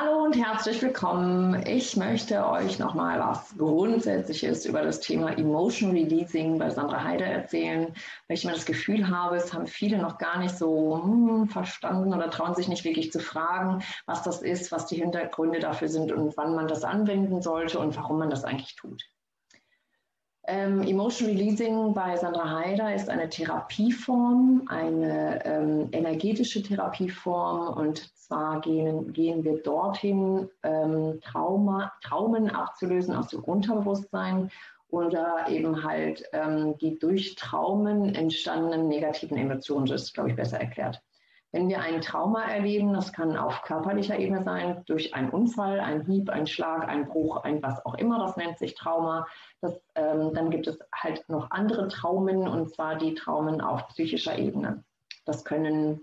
Hallo und herzlich willkommen. Ich möchte euch nochmal was Grundsätzliches über das Thema Emotion Releasing bei Sandra Heider erzählen, weil ich immer das Gefühl habe, es haben viele noch gar nicht so hm, verstanden oder trauen sich nicht wirklich zu fragen, was das ist, was die Hintergründe dafür sind und wann man das anwenden sollte und warum man das eigentlich tut. Ähm, Emotion Releasing bei Sandra Haider ist eine Therapieform, eine ähm, energetische Therapieform und zwar gehen, gehen wir dorthin, ähm, Trauma, Traumen abzulösen aus dem Unterbewusstsein oder eben halt ähm, die durch Traumen entstandenen negativen Emotionen, das ist, glaube ich, besser erklärt. Wenn wir ein Trauma erleben, das kann auf körperlicher Ebene sein, durch einen Unfall, einen Hieb, einen Schlag, einen Bruch, ein was auch immer, das nennt sich Trauma. Das, ähm, dann gibt es halt noch andere Traumen, und zwar die Traumen auf psychischer Ebene. Das können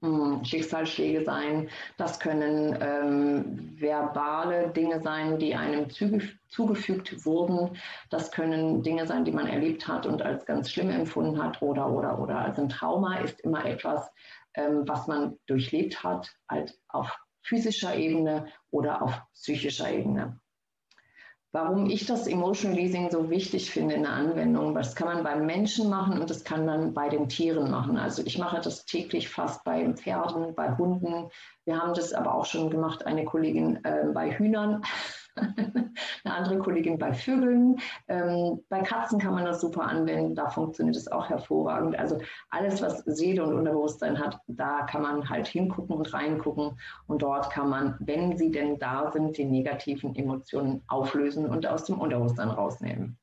hm, Schicksalsschläge sein, das können ähm, verbale Dinge sein, die einem zugef zugefügt wurden, das können Dinge sein, die man erlebt hat und als ganz schlimm empfunden hat, oder, oder, oder. Also ein Trauma ist immer etwas, was man durchlebt hat, halt auf physischer Ebene oder auf psychischer Ebene. Warum ich das Emotional Leasing so wichtig finde in der Anwendung, das kann man beim Menschen machen und das kann man bei den Tieren machen. Also ich mache das täglich fast bei Pferden, bei Hunden. Wir haben das aber auch schon gemacht, eine Kollegin äh, bei Hühnern. eine andere Kollegin bei Vögeln. Ähm, bei Katzen kann man das super anwenden, da funktioniert es auch hervorragend. Also alles, was Seele und Unterbewusstsein hat, da kann man halt hingucken und reingucken und dort kann man, wenn sie denn da sind, die negativen Emotionen auflösen und aus dem Unterbewusstsein rausnehmen.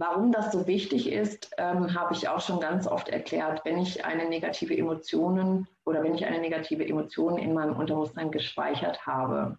Warum das so wichtig ist, ähm, habe ich auch schon ganz oft erklärt. Wenn ich eine negative Emotionen oder wenn ich eine negative Emotion in meinem Unterbewusstsein gespeichert habe,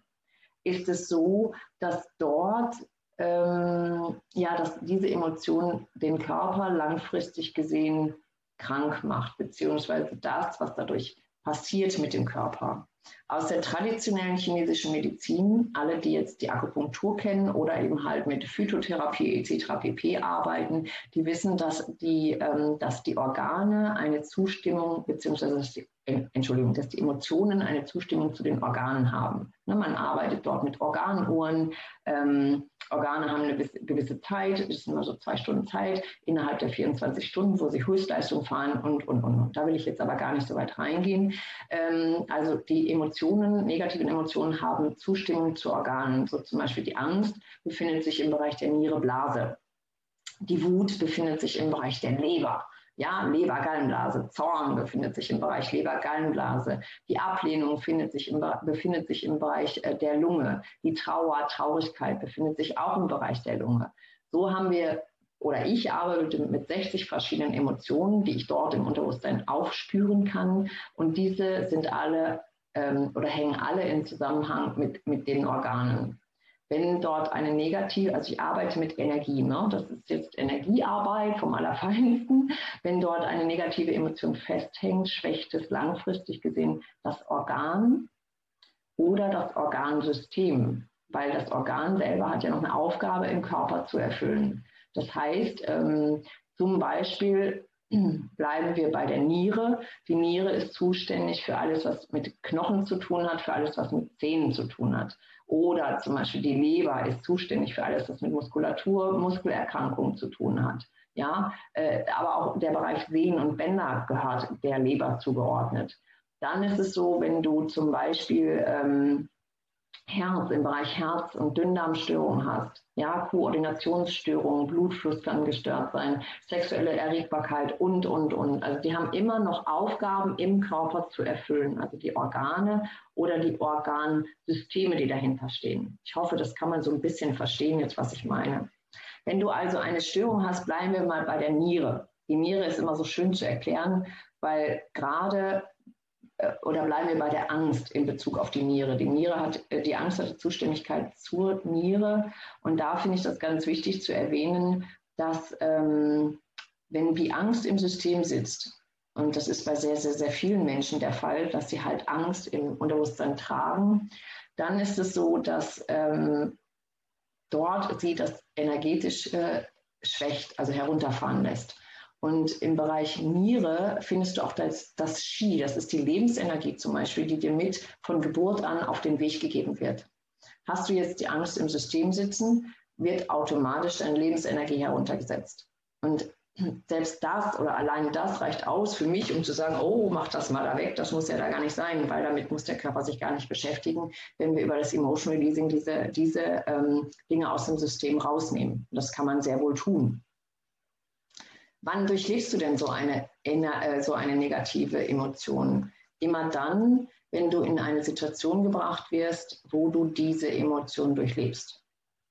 ist es so, dass dort ähm, ja, dass diese Emotion den Körper langfristig gesehen krank macht, beziehungsweise das, was dadurch passiert mit dem Körper. Aus der traditionellen chinesischen Medizin, alle, die jetzt die Akupunktur kennen oder eben halt mit Phytotherapie etc. pp. arbeiten, die wissen, dass die, ähm, dass die Organe eine Zustimmung beziehungsweise dass die Entschuldigung, dass die Emotionen eine Zustimmung zu den Organen haben. Ne, man arbeitet dort mit Organuhren. Ähm, Organe haben eine gewisse Zeit, es ist immer so zwei Stunden Zeit innerhalb der 24 Stunden, wo sie Höchstleistung fahren und, und, und. und. Da will ich jetzt aber gar nicht so weit reingehen. Ähm, also die Emotionen, negativen Emotionen haben Zustimmung zu Organen. So zum Beispiel die Angst befindet sich im Bereich der Niere, Blase. Die Wut befindet sich im Bereich der Leber. Ja, Leber-Gallenblase, Zorn befindet sich im Bereich Leber-Gallenblase. Die Ablehnung sich im, befindet sich im Bereich äh, der Lunge. Die Trauer, Traurigkeit befindet sich auch im Bereich der Lunge. So haben wir oder ich arbeite mit 60 verschiedenen Emotionen, die ich dort im Unterbewusstsein aufspüren kann. Und diese sind alle ähm, oder hängen alle in Zusammenhang mit, mit den Organen wenn dort eine negative, also ich arbeite mit Energie, ne? das ist jetzt Energiearbeit vom Allerfeinsten, wenn dort eine negative Emotion festhängt, schwächt es langfristig gesehen das Organ oder das Organsystem, weil das Organ selber hat ja noch eine Aufgabe im Körper zu erfüllen. Das heißt, ähm, zum Beispiel bleiben wir bei der Niere. Die Niere ist zuständig für alles, was mit Knochen zu tun hat, für alles, was mit Zähnen zu tun hat. Oder zum Beispiel die Leber ist zuständig für alles, was mit Muskulatur, Muskelerkrankungen zu tun hat. Ja, äh, aber auch der Bereich Sehnen und Bänder gehört der Leber zugeordnet. Dann ist es so, wenn du zum Beispiel ähm, Herz, im Bereich Herz- und Dünndarmstörungen hast, ja, Koordinationsstörungen, Blutfluss kann gestört sein, sexuelle Erregbarkeit und, und, und. Also die haben immer noch Aufgaben im Körper zu erfüllen, also die Organe oder die Organsysteme, die dahinter stehen. Ich hoffe, das kann man so ein bisschen verstehen jetzt, was ich meine. Wenn du also eine Störung hast, bleiben wir mal bei der Niere. Die Niere ist immer so schön zu erklären, weil gerade oder bleiben wir bei der Angst in Bezug auf die Niere. Die Niere hat, äh, die Angst hat Zuständigkeit zur Niere. Und da finde ich das ganz wichtig zu erwähnen, dass ähm, wenn die Angst im System sitzt, und das ist bei sehr, sehr, sehr vielen Menschen der Fall, dass sie halt Angst im Unterbewusstsein tragen, dann ist es so, dass ähm, dort sie das energetisch äh, schwächt, also herunterfahren lässt. Und im Bereich Niere findest du auch das, das Ski, das ist die Lebensenergie zum Beispiel, die dir mit von Geburt an auf den Weg gegeben wird. Hast du jetzt die Angst im System sitzen, wird automatisch deine Lebensenergie heruntergesetzt. Und selbst das oder alleine das reicht aus für mich, um zu sagen, oh, mach das mal da weg. Das muss ja da gar nicht sein, weil damit muss der Körper sich gar nicht beschäftigen, wenn wir über das Emotional Releasing diese, diese ähm, Dinge aus dem System rausnehmen. Das kann man sehr wohl tun. Wann durchlebst du denn so eine, äh, so eine negative Emotion? Immer dann, wenn du in eine Situation gebracht wirst, wo du diese Emotion durchlebst.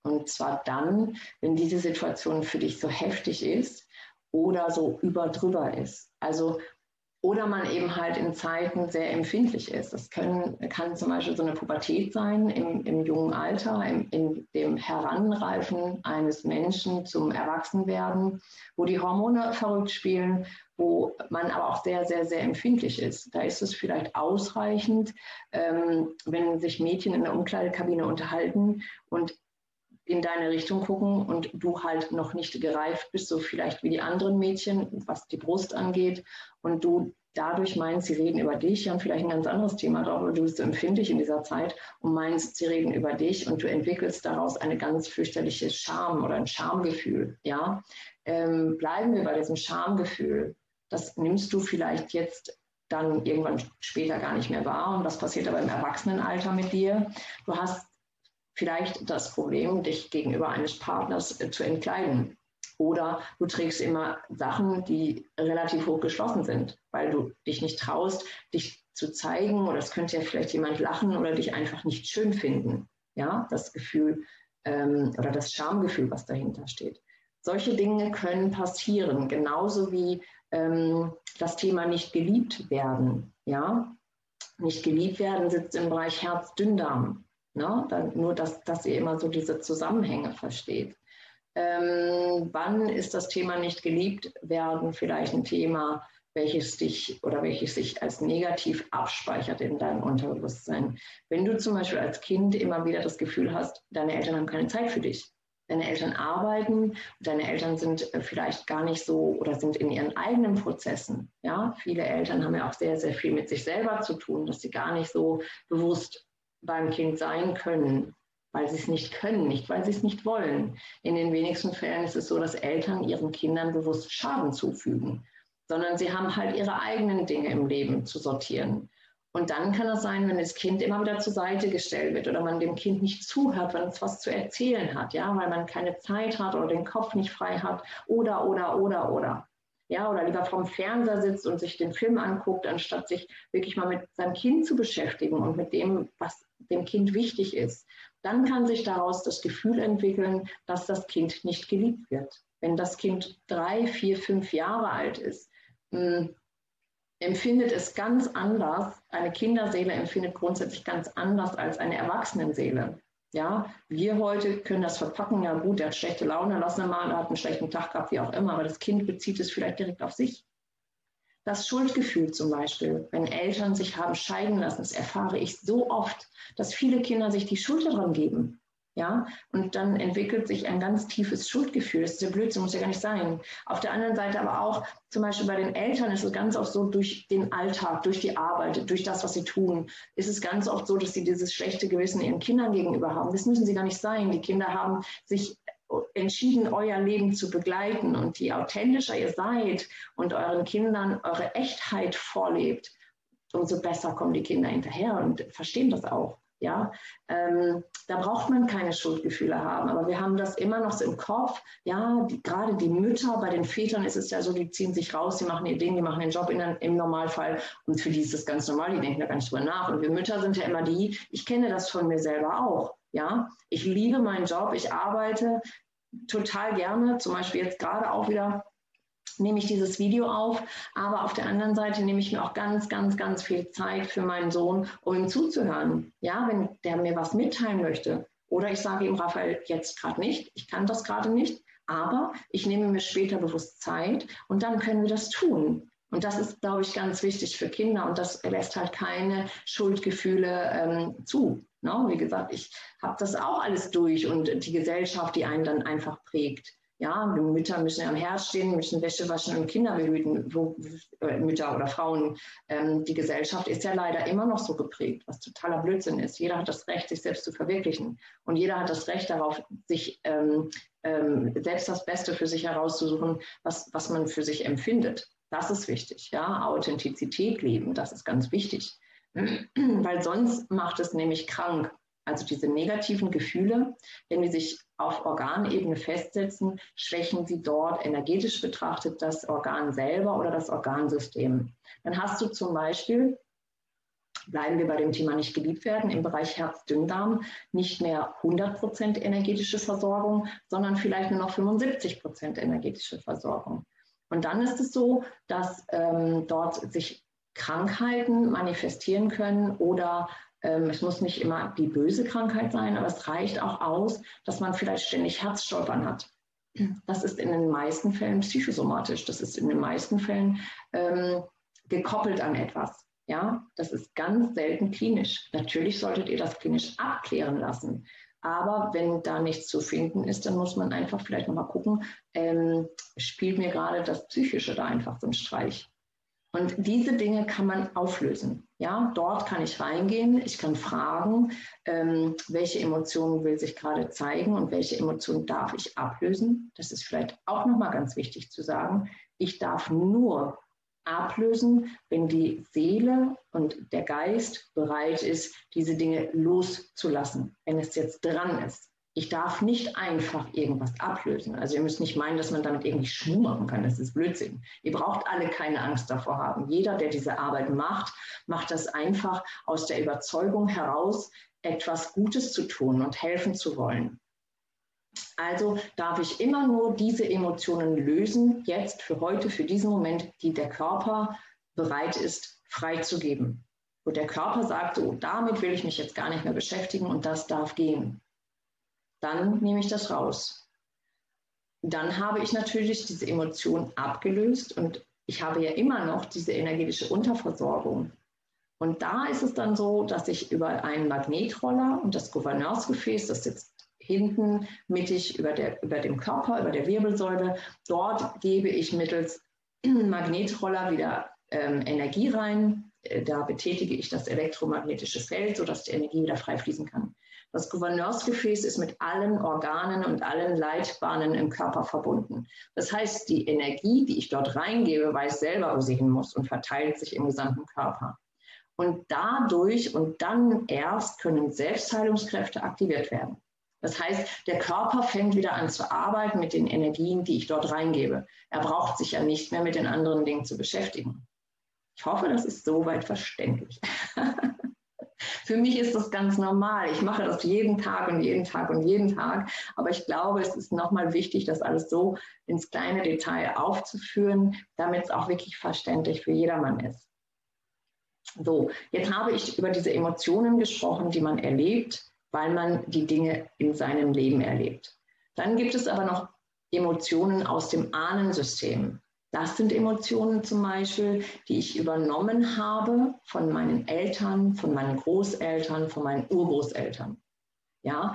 Und zwar dann, wenn diese Situation für dich so heftig ist oder so überdrüber ist. Also oder man eben halt in Zeiten sehr empfindlich ist. Das können, kann zum Beispiel so eine Pubertät sein im, im jungen Alter, im, in dem Heranreifen eines Menschen zum Erwachsenwerden, wo die Hormone verrückt spielen, wo man aber auch sehr, sehr, sehr empfindlich ist. Da ist es vielleicht ausreichend, ähm, wenn sich Mädchen in der Umkleidekabine unterhalten und in deine Richtung gucken und du halt noch nicht gereift bist, so vielleicht wie die anderen Mädchen, was die Brust angeht, und du dadurch meinst, sie reden über dich, haben vielleicht ein ganz anderes Thema drauf, aber du bist so empfindlich in dieser Zeit und meinst, sie reden über dich und du entwickelst daraus eine ganz fürchterliche Scham oder ein Schamgefühl. Ja? Ähm, bleiben wir bei diesem Schamgefühl. Das nimmst du vielleicht jetzt dann irgendwann später gar nicht mehr wahr. Und was passiert aber im Erwachsenenalter mit dir? Du hast vielleicht das Problem, dich gegenüber eines Partners äh, zu entkleiden. Oder du trägst immer Sachen, die relativ hoch geschlossen sind, weil du dich nicht traust, dich zu zeigen oder es könnte ja vielleicht jemand lachen oder dich einfach nicht schön finden. Ja, das Gefühl ähm, oder das Schamgefühl, was dahinter steht. Solche Dinge können passieren, genauso wie ähm, das Thema nicht geliebt werden. Ja, nicht geliebt werden sitzt im Bereich Herz-Dünndarm. Ne? Dann nur, dass, dass ihr immer so diese Zusammenhänge versteht. Ähm, wann ist das Thema nicht geliebt werden vielleicht ein Thema, welches dich oder welches sich als negativ abspeichert in deinem Unterbewusstsein? Wenn du zum Beispiel als Kind immer wieder das Gefühl hast, deine Eltern haben keine Zeit für dich. Deine Eltern arbeiten, deine Eltern sind äh, vielleicht gar nicht so oder sind in ihren eigenen Prozessen. Ja, viele Eltern haben ja auch sehr, sehr viel mit sich selber zu tun, dass sie gar nicht so bewusst beim Kind sein können, weil sie es nicht können, nicht weil sie es nicht wollen. In den wenigsten Fällen ist es so, dass Eltern ihren Kindern bewusst Schaden zufügen, sondern sie haben halt ihre eigenen Dinge im Leben zu sortieren. Und dann kann es sein, wenn das Kind immer wieder zur Seite gestellt wird oder man dem Kind nicht zuhört, wenn es was zu erzählen hat, ja, weil man keine Zeit hat oder den Kopf nicht frei hat oder, oder, oder, oder ja, oder lieber vorm Fernseher sitzt und sich den Film anguckt, anstatt sich wirklich mal mit seinem Kind zu beschäftigen und mit dem, was dem Kind wichtig ist, dann kann sich daraus das Gefühl entwickeln, dass das Kind nicht geliebt wird. Wenn das Kind drei, vier, fünf Jahre alt ist, hm, empfindet es ganz anders. Eine Kinderseele empfindet grundsätzlich ganz anders als eine Erwachsenenseele. Ja, wir heute können das verpacken, ja gut, der hat schlechte Laune, lass ihn mal, er hat einen schlechten Tag gehabt, wie auch immer, aber das Kind bezieht es vielleicht direkt auf sich. Das Schuldgefühl zum Beispiel, wenn Eltern sich haben scheiden lassen, das erfahre ich so oft, dass viele Kinder sich die Schuld daran geben. Ja, und dann entwickelt sich ein ganz tiefes Schuldgefühl. Das ist der Blödsinn, muss ja gar nicht sein. Auf der anderen Seite aber auch, zum Beispiel bei den Eltern ist es ganz oft so, durch den Alltag, durch die Arbeit, durch das, was sie tun, ist es ganz oft so, dass sie dieses schlechte Gewissen ihren Kindern gegenüber haben. Das müssen sie gar nicht sein. Die Kinder haben sich entschieden, euer Leben zu begleiten. Und je authentischer ihr seid und euren Kindern eure Echtheit vorlebt, umso besser kommen die Kinder hinterher und verstehen das auch. Ja, ähm, da braucht man keine Schuldgefühle haben, aber wir haben das immer noch so im Kopf. Ja, die, gerade die Mütter, bei den Vätern ist es ja so, die ziehen sich raus, die machen ihr Ding, die machen den Job in, im Normalfall und für die ist das ganz normal, die denken da gar nicht drüber nach. Und wir Mütter sind ja immer die, ich kenne das von mir selber auch. Ja, ich liebe meinen Job, ich arbeite total gerne, zum Beispiel jetzt gerade auch wieder nehme ich dieses Video auf, aber auf der anderen Seite nehme ich mir auch ganz, ganz, ganz viel Zeit für meinen Sohn, um ihm zuzuhören. Ja, wenn der mir was mitteilen möchte. Oder ich sage ihm, Raphael, jetzt gerade nicht, ich kann das gerade nicht, aber ich nehme mir später bewusst Zeit und dann können wir das tun. Und das ist, glaube ich, ganz wichtig für Kinder und das lässt halt keine Schuldgefühle ähm, zu. No, ne? wie gesagt, ich habe das auch alles durch und die Gesellschaft, die einen dann einfach prägt. Ja, Mütter müssen am Herz stehen, müssen Wäsche waschen und Kinder behüten, wo, äh, Mütter oder Frauen. Ähm, die Gesellschaft ist ja leider immer noch so geprägt, was totaler Blödsinn ist. Jeder hat das Recht, sich selbst zu verwirklichen. Und jeder hat das Recht darauf, sich ähm, ähm, selbst das Beste für sich herauszusuchen, was, was man für sich empfindet. Das ist wichtig. Ja? Authentizität leben, das ist ganz wichtig. Weil sonst macht es nämlich krank. Also diese negativen Gefühle, wenn die sich auf Organebene festsetzen, schwächen sie dort energetisch betrachtet das Organ selber oder das Organsystem. Dann hast du zum Beispiel, bleiben wir bei dem Thema nicht geliebt werden, im Bereich Herz-Dünndarm nicht mehr 100% energetische Versorgung, sondern vielleicht nur noch 75% energetische Versorgung. Und dann ist es so, dass ähm, dort sich Krankheiten manifestieren können oder ähm, es muss nicht immer die böse Krankheit sein, aber es reicht auch aus, dass man vielleicht ständig Herzstolpern hat. Das ist in den meisten Fällen psychosomatisch. Das ist in den meisten Fällen ähm, gekoppelt an etwas. Ja, das ist ganz selten klinisch. Natürlich solltet ihr das klinisch abklären lassen. Aber wenn da nichts zu finden ist, dann muss man einfach vielleicht nochmal gucken, ähm, spielt mir gerade das Psychische da einfach so einen Streich. Und diese Dinge kann man auflösen. Ja, dort kann ich reingehen, ich kann fragen, ähm, welche Emotionen will sich gerade zeigen und welche Emotionen darf ich ablösen. Das ist vielleicht auch nochmal ganz wichtig zu sagen. Ich darf nur ablösen, wenn die Seele und der Geist bereit ist, diese Dinge loszulassen, wenn es jetzt dran ist. Ich darf nicht einfach irgendwas ablösen. Also ihr müsst nicht meinen, dass man damit irgendwie Schmuh machen kann. Das ist Blödsinn. Ihr braucht alle keine Angst davor haben. Jeder, der diese Arbeit macht, macht das einfach aus der Überzeugung heraus, etwas Gutes zu tun und helfen zu wollen. Also darf ich immer nur diese Emotionen lösen, jetzt für heute, für diesen Moment, die der Körper bereit ist freizugeben. Wo der Körper sagt, so, damit will ich mich jetzt gar nicht mehr beschäftigen und das darf gehen dann nehme ich das raus. Dann habe ich natürlich diese Emotion abgelöst und ich habe ja immer noch diese energetische Unterversorgung. Und da ist es dann so, dass ich über einen Magnetroller und das Gouverneursgefäß, das sitzt hinten mittig über, der, über dem Körper, über der Wirbelsäule, dort gebe ich mittels Magnetroller wieder ähm, Energie rein. Äh, da betätige ich das elektromagnetische Feld, sodass die Energie wieder frei fließen kann. Das Gouverneursgefäß ist mit allen Organen und allen Leitbahnen im Körper verbunden. Das heißt, die Energie, die ich dort reingebe, weiß selber, wo sie hin muss und verteilt sich im gesamten Körper. Und dadurch und dann erst können Selbstheilungskräfte aktiviert werden. Das heißt, der Körper fängt wieder an zu arbeiten mit den Energien, die ich dort reingebe. Er braucht sich ja nicht mehr mit den anderen Dingen zu beschäftigen. Ich hoffe, das ist soweit verständlich. Für mich ist das ganz normal. Ich mache das jeden Tag und jeden Tag und jeden Tag. Aber ich glaube, es ist nochmal wichtig, das alles so ins kleine Detail aufzuführen, damit es auch wirklich verständlich für jedermann ist. So, jetzt habe ich über diese Emotionen gesprochen, die man erlebt, weil man die Dinge in seinem Leben erlebt. Dann gibt es aber noch Emotionen aus dem Ahnensystem. Das sind Emotionen zum Beispiel, die ich übernommen habe von meinen Eltern, von meinen Großeltern, von meinen Urgroßeltern. Ja,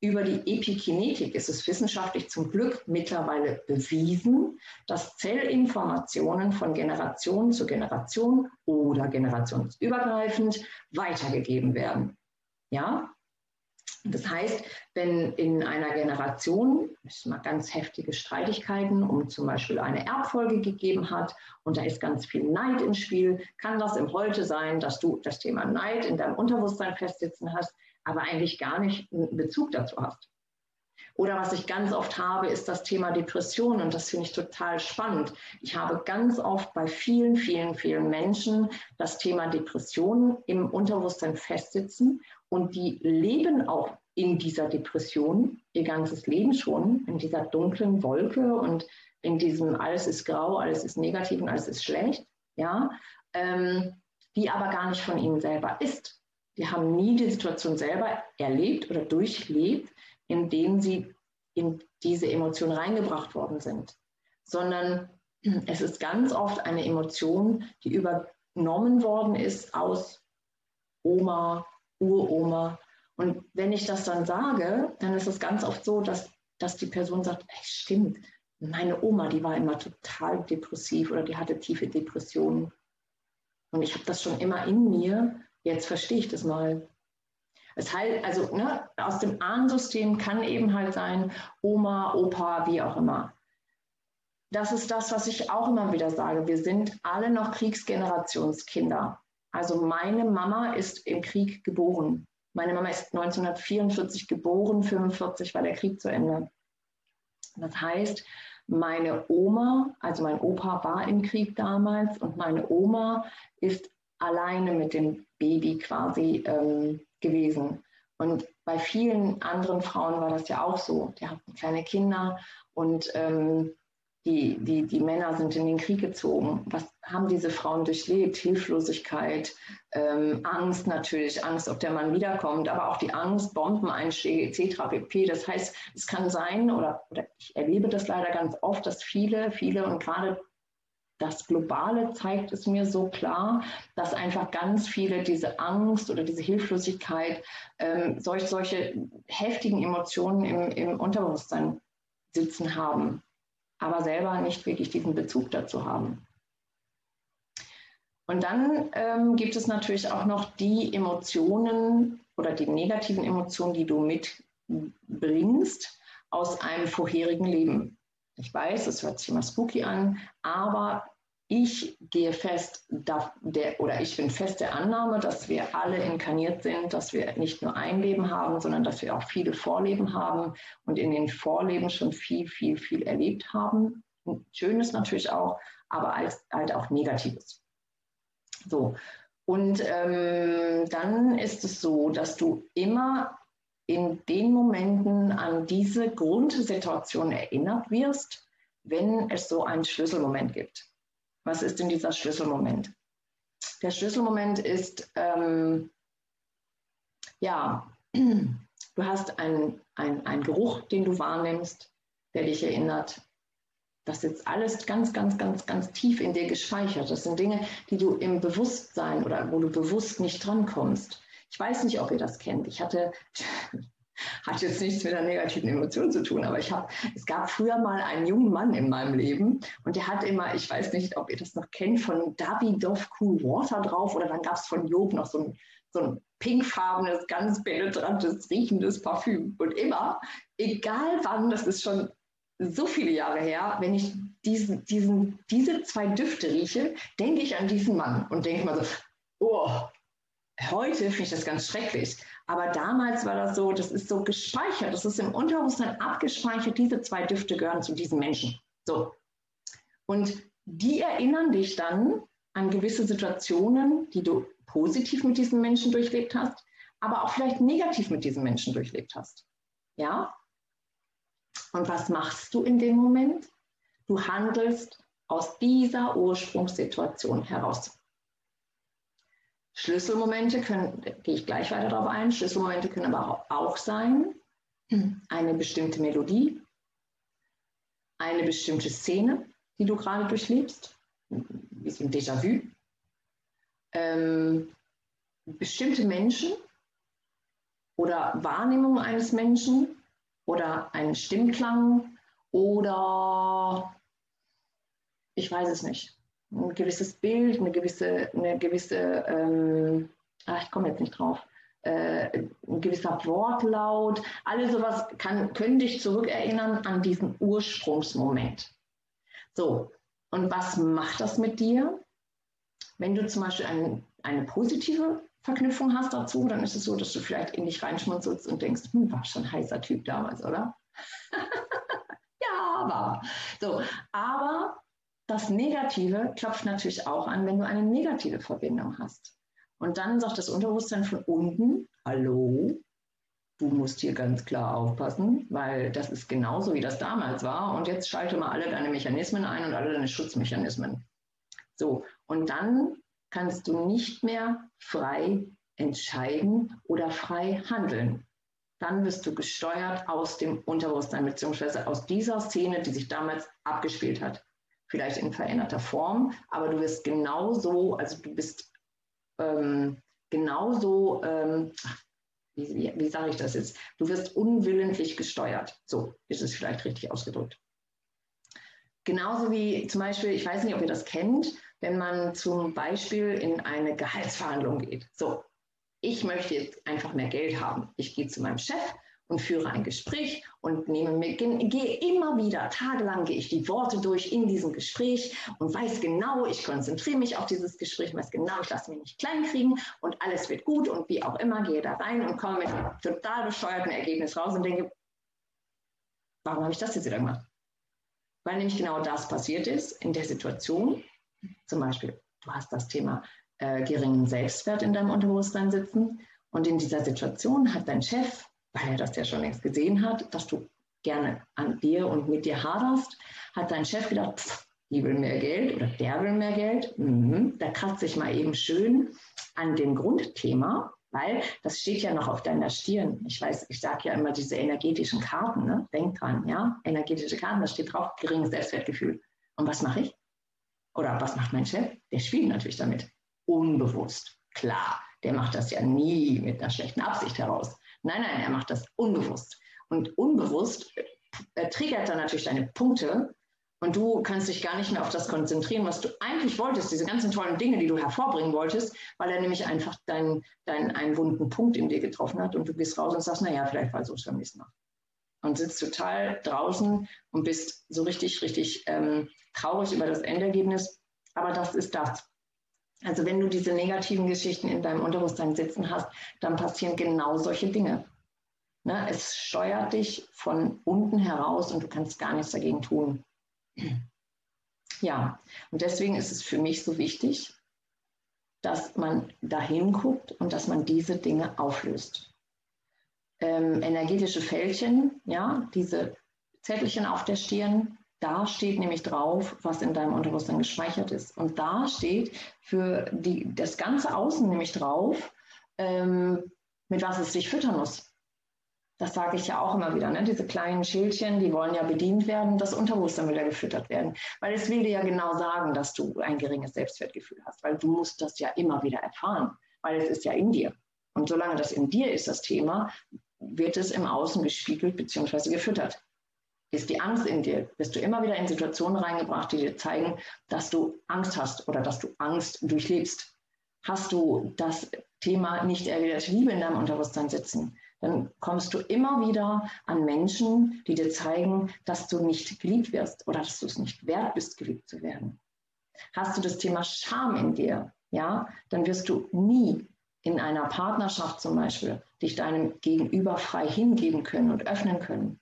über die Epikinetik ist es wissenschaftlich zum Glück mittlerweile bewiesen, dass Zellinformationen von Generation zu Generation oder generationsübergreifend weitergegeben werden. Ja, das heißt, wenn in einer Generation es mal ganz heftige Streitigkeiten um zum Beispiel eine Erbfolge gegeben hat und da ist ganz viel Neid im Spiel, kann das im Heute sein, dass du das Thema Neid in deinem Unterbewusstsein festsitzen hast, aber eigentlich gar nicht einen Bezug dazu hast. Oder was ich ganz oft habe, ist das Thema Depression und das finde ich total spannend. Ich habe ganz oft bei vielen, vielen, vielen Menschen das Thema Depression im Unterbewusstsein festsitzen und die leben auch in dieser Depression ihr ganzes Leben schon, in dieser dunklen Wolke und in diesem alles ist grau, alles ist negativ und alles ist schlecht, ja, ähm, die aber gar nicht von ihnen selber ist. Die haben nie die Situation selber erlebt oder durchlebt, in denen sie in diese Emotion reingebracht worden sind, sondern es ist ganz oft eine Emotion, die übernommen worden ist aus Oma, Uroma. Und wenn ich das dann sage, dann ist es ganz oft so, dass dass die Person sagt, ey, stimmt, meine Oma, die war immer total depressiv oder die hatte tiefe Depressionen. Und ich habe das schon immer in mir, jetzt verstehe ich das mal. Es heißt, also ne, aus dem Ahnensystem kann eben halt sein, Oma, Opa, wie auch immer. Das ist das, was ich auch immer wieder sage. Wir sind alle noch Kriegsgenerationskinder. Also meine Mama ist im Krieg geboren. Meine Mama ist 1944 geboren, 1945 war der Krieg zu Ende. Das heißt, meine Oma, also mein Opa war im Krieg damals und meine Oma ist alleine mit dem Baby quasi ähm, gewesen. Und bei vielen anderen Frauen war das ja auch so. Die hatten kleine Kinder und ähm, die, die, die Männer sind in den Krieg gezogen. Was haben diese Frauen durchlebt? Hilflosigkeit, ähm, Angst natürlich, Angst, ob der Mann wiederkommt, aber auch die Angst, Bombeneinschläge etc. pp. Das heißt, es kann sein, oder, oder ich erlebe das leider ganz oft, dass viele, viele und gerade das Globale zeigt es mir so klar, dass einfach ganz viele diese Angst oder diese Hilflosigkeit, ähm, solch, solche heftigen Emotionen im, im Unterbewusstsein sitzen haben aber selber nicht wirklich diesen Bezug dazu haben. Und dann ähm, gibt es natürlich auch noch die Emotionen oder die negativen Emotionen, die du mitbringst aus einem vorherigen Leben. Ich weiß, es hört sich immer spooky an, aber ich gehe fest, der, oder ich bin fest der Annahme, dass wir alle inkarniert sind, dass wir nicht nur ein Leben haben, sondern dass wir auch viele Vorleben haben und in den Vorleben schon viel, viel, viel erlebt haben. Schönes natürlich auch, aber als, halt auch Negatives. So, und ähm, dann ist es so, dass du immer in den Momenten an diese Grundsituation erinnert wirst, wenn es so einen Schlüsselmoment gibt. Was ist denn dieser Schlüsselmoment? Der Schlüsselmoment ist, ähm, ja, du hast einen ein Geruch, den du wahrnimmst, der dich erinnert. Das ist alles ganz, ganz, ganz, ganz tief in dir gespeichert. Das sind Dinge, die du im Bewusstsein oder wo du bewusst nicht drankommst. Ich weiß nicht, ob ihr das kennt. Ich hatte, hat jetzt nichts mit einer negativen Emotion zu tun, aber ich habe, es gab früher mal einen jungen Mann in meinem Leben und der hat immer, ich weiß nicht, ob ihr das noch kennt, von Davidoff Cool Water drauf oder dann gab es von Job noch so ein, so ein pinkfarbenes, ganz penetrantes, riechendes Parfüm. Und immer, egal wann, das ist schon so viele Jahre her, wenn ich diesen, diesen, diese zwei Düfte rieche, denke ich an diesen Mann und denke mal so, oh, heute finde ich das ganz schrecklich. Aber damals war das so, das ist so gespeichert, das ist im Unterbewusstsein abgespeichert, diese zwei Düfte gehören zu diesem Menschen. So. Und die erinnern dich dann an gewisse Situationen, die du positiv mit diesen Menschen durchlebt hast, aber auch vielleicht negativ mit diesen Menschen durchlebt hast. Ja? Und was machst du in dem Moment? Du handelst aus dieser Ursprungssituation heraus. Schlüsselmomente können, gehe ich gleich weiter darauf ein, Schlüsselmomente können aber auch sein, eine bestimmte Melodie, eine bestimmte Szene, die du gerade durchlebst, wie so ein Déjà-vu, ähm, bestimmte Menschen oder Wahrnehmung eines Menschen oder einen Stimmklang oder ich weiß es nicht ein gewisses Bild, eine gewisse, eine gewisse ähm, ach, ich komme jetzt nicht drauf, äh, ein gewisser Wortlaut, alles sowas kann, können dich zurückerinnern an diesen Ursprungsmoment. So, und was macht das mit dir? Wenn du zum Beispiel ein, eine positive Verknüpfung hast dazu, dann ist es so, dass du vielleicht in dich reinschmunzelst und denkst, hm, war schon ein heißer Typ damals, oder? ja, war. So, aber das Negative klopft natürlich auch an, wenn du eine negative Verbindung hast. Und dann sagt das Unterbewusstsein von unten, hallo, du musst hier ganz klar aufpassen, weil das ist genauso, wie das damals war. Und jetzt schalte mal alle deine Mechanismen ein und alle deine Schutzmechanismen. So, und dann kannst du nicht mehr frei entscheiden oder frei handeln. Dann wirst du gesteuert aus dem Unterbewusstsein, beziehungsweise aus dieser Szene, die sich damals abgespielt hat vielleicht in veränderter Form, aber du wirst genauso, also du bist ähm, genauso, ähm, wie, wie sage ich das jetzt? Du wirst unwillentlich gesteuert. So ist es vielleicht richtig ausgedrückt. Genauso wie zum Beispiel, ich weiß nicht, ob ihr das kennt, wenn man zum Beispiel in eine Gehaltsverhandlung geht. So, ich möchte jetzt einfach mehr Geld haben. Ich gehe zu meinem Chef und führe ein Gespräch und nehme mir, gehe immer wieder, tagelang gehe ich die Worte durch in diesem Gespräch und weiß genau, ich konzentriere mich auf dieses Gespräch, weiß genau, ich lasse mich nicht kleinkriegen und alles wird gut und wie auch immer, gehe da rein und komme mit total bescheuerten Ergebnis raus und denke, warum habe ich das jetzt wieder gemacht? Weil nämlich genau das passiert ist in der Situation, zum Beispiel, du hast das Thema äh, geringen Selbstwert in deinem Unterbewusstsein sitzen und in dieser Situation hat dein Chef weil er das ja schon längst gesehen hat, dass du gerne an dir und mit dir haderst, hat dein Chef gedacht, pff, die will mehr Geld oder der will mehr Geld. Mhm. Da kratze ich mal eben schön an dem Grundthema, weil das steht ja noch auf deiner Stirn. Ich weiß, ich sage ja immer diese energetischen Karten, ne? denk dran, ja, energetische Karten, da steht drauf geringes Selbstwertgefühl. Und was mache ich? Oder was macht mein Chef? Der spielt natürlich damit. Unbewusst. Klar, der macht das ja nie mit einer schlechten Absicht heraus. Nein, nein, er macht das unbewusst. Und unbewusst äh, triggert dann natürlich deine Punkte und du kannst dich gar nicht mehr auf das konzentrieren, was du eigentlich wolltest, diese ganzen tollen Dinge, die du hervorbringen wolltest, weil er nämlich einfach deinen dein, einen wunden Punkt in dir getroffen hat und du gehst raus und sagst, naja, vielleicht war es so beim nächsten Mal. Und sitzt total draußen und bist so richtig, richtig ähm, traurig über das Endergebnis. Aber das ist das. Also wenn du diese negativen Geschichten in deinem Unterbewusstsein sitzen hast, dann passieren genau solche Dinge. Ne? Es steuert dich von unten heraus und du kannst gar nichts dagegen tun. Ja, und deswegen ist es für mich so wichtig, dass man dahin guckt und dass man diese Dinge auflöst. Ähm, energetische Fältchen, ja, diese Zettelchen auf der Stirn, da steht nämlich drauf, was in deinem Unterbewusstsein gespeichert ist. Und da steht für die, das ganze Außen nämlich drauf, ähm, mit was es sich füttern muss. Das sage ich ja auch immer wieder. Ne? Diese kleinen Schildchen, die wollen ja bedient werden, das Unterbewusstsein will ja gefüttert werden. Weil es will dir ja genau sagen, dass du ein geringes Selbstwertgefühl hast. Weil du musst das ja immer wieder erfahren. Weil es ist ja in dir. Und solange das in dir ist, das Thema, wird es im Außen gespiegelt bzw. gefüttert ist die Angst in dir, bist du immer wieder in Situationen reingebracht, die dir zeigen, dass du Angst hast oder dass du Angst durchlebst. Hast du das Thema nicht erwiderte Liebe in deinem Unterbewusstsein sitzen, dann kommst du immer wieder an Menschen, die dir zeigen, dass du nicht geliebt wirst oder dass du es nicht wert bist, geliebt zu werden. Hast du das Thema Scham in dir, ja, dann wirst du nie in einer Partnerschaft zum Beispiel dich deinem Gegenüber frei hingeben können und öffnen können.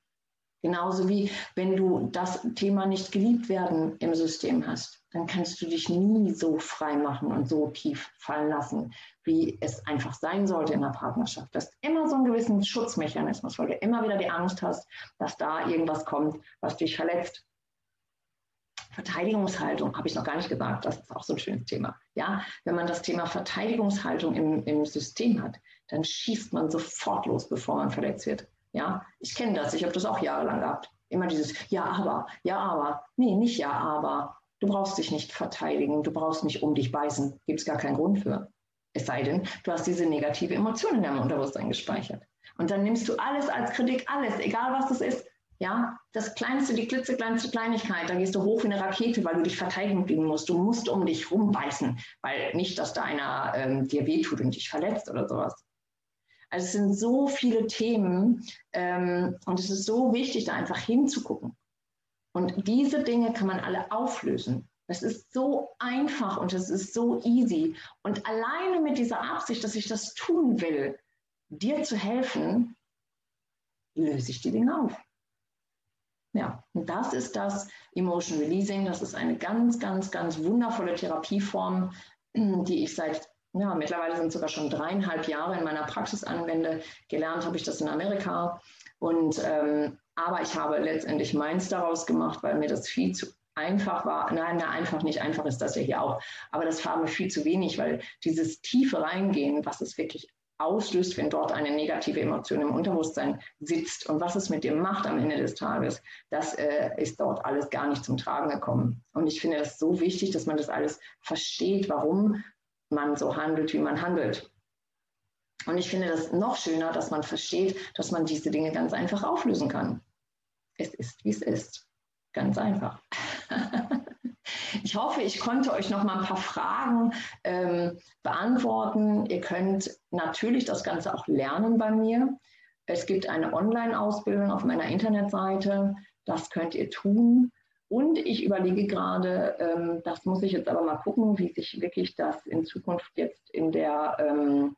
Genauso wie wenn du das Thema nicht geliebt werden im System hast, dann kannst du dich nie so frei machen und so tief fallen lassen, wie es einfach sein sollte in der Partnerschaft. Das ist immer so einen gewissen Schutzmechanismus, weil du immer wieder die Angst hast, dass da irgendwas kommt, was dich verletzt. Verteidigungshaltung habe ich noch gar nicht gesagt, das ist auch so ein schönes Thema. Ja, wenn man das Thema Verteidigungshaltung im, im System hat, dann schießt man sofort los, bevor man verletzt wird. Ja, ich kenne das, ich habe das auch jahrelang gehabt. Immer dieses Ja, aber, ja, aber. Nee, nicht Ja, aber. Du brauchst dich nicht verteidigen, du brauchst nicht um dich beißen. Gibt es gar keinen Grund für. Es sei denn, du hast diese negative Emotion in deinem Unterbewusstsein gespeichert. Und dann nimmst du alles als Kritik, alles, egal was das ist. Ja, das kleinste, die klitzekleinste Kleinigkeit, da gehst du hoch wie eine Rakete, weil du dich verteidigen musst. Du musst um dich rumbeißen, weil nicht, dass da einer ähm, dir wehtut und dich verletzt oder sowas. Also es sind so viele Themen ähm, und es ist so wichtig, da einfach hinzugucken. Und diese Dinge kann man alle auflösen. Das ist so einfach und es ist so easy. Und alleine mit dieser Absicht, dass ich das tun will, dir zu helfen, löse ich die Dinge auf. Ja, und das ist das Emotion Releasing. Das ist eine ganz, ganz, ganz wundervolle Therapieform, die ich seit ja, mittlerweile sind sogar schon dreieinhalb Jahre in meiner Praxis anwende. Gelernt habe ich das in Amerika. Und, ähm, aber ich habe letztendlich meins daraus gemacht, weil mir das viel zu einfach war. Nein, einfach nicht. Einfach ist das ja hier auch. Aber das war mir viel zu wenig, weil dieses tiefe Reingehen, was es wirklich auslöst, wenn dort eine negative Emotion im Unterbewusstsein sitzt und was es mit dir macht am Ende des Tages, das äh, ist dort alles gar nicht zum Tragen gekommen. Und ich finde das so wichtig, dass man das alles versteht, warum man so handelt, wie man handelt. Und ich finde das noch schöner, dass man versteht, dass man diese Dinge ganz einfach auflösen kann. Es ist, wie es ist. Ganz einfach. Ich hoffe, ich konnte euch noch mal ein paar Fragen ähm, beantworten. Ihr könnt natürlich das Ganze auch lernen bei mir. Es gibt eine Online-Ausbildung auf meiner Internetseite. Das könnt ihr tun. Und ich überlege gerade, ähm, das muss ich jetzt aber mal gucken, wie sich wirklich das in Zukunft jetzt in der ähm,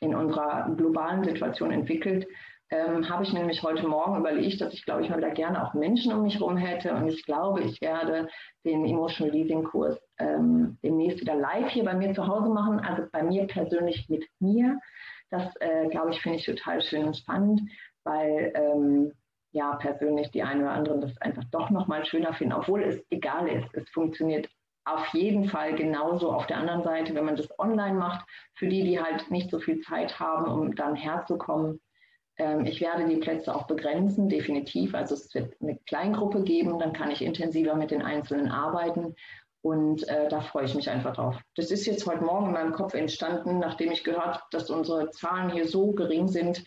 in unserer globalen Situation entwickelt, ähm, habe ich nämlich heute Morgen überlegt, dass ich, glaube ich, mal wieder gerne auch Menschen um mich herum hätte. Und ich glaube, ich werde den Emotional Leasing Kurs ähm, demnächst wieder live hier bei mir zu Hause machen. Also bei mir persönlich mit mir. Das, äh, glaube ich, finde ich total schön und spannend, weil ähm, ja persönlich die einen oder anderen das einfach doch nochmal schöner finden, obwohl es egal ist. Es funktioniert auf jeden Fall genauso auf der anderen Seite, wenn man das online macht, für die, die halt nicht so viel Zeit haben, um dann herzukommen ähm, ich werde die Plätze auch begrenzen, definitiv. Also es wird eine Kleingruppe geben, dann kann ich intensiver mit den Einzelnen arbeiten. Und äh, da freue ich mich einfach drauf. Das ist jetzt heute Morgen in meinem Kopf entstanden, nachdem ich gehört dass unsere Zahlen hier so gering sind.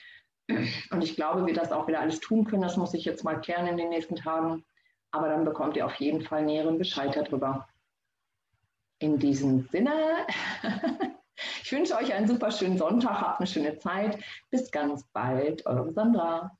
Und ich glaube, wir das auch wieder alles tun können. Das muss ich jetzt mal klären in den nächsten Tagen. Aber dann bekommt ihr auf jeden Fall näheren Bescheid darüber. In diesem Sinne. Ich wünsche euch einen super schönen Sonntag, habt eine schöne Zeit. Bis ganz bald, eure Sandra.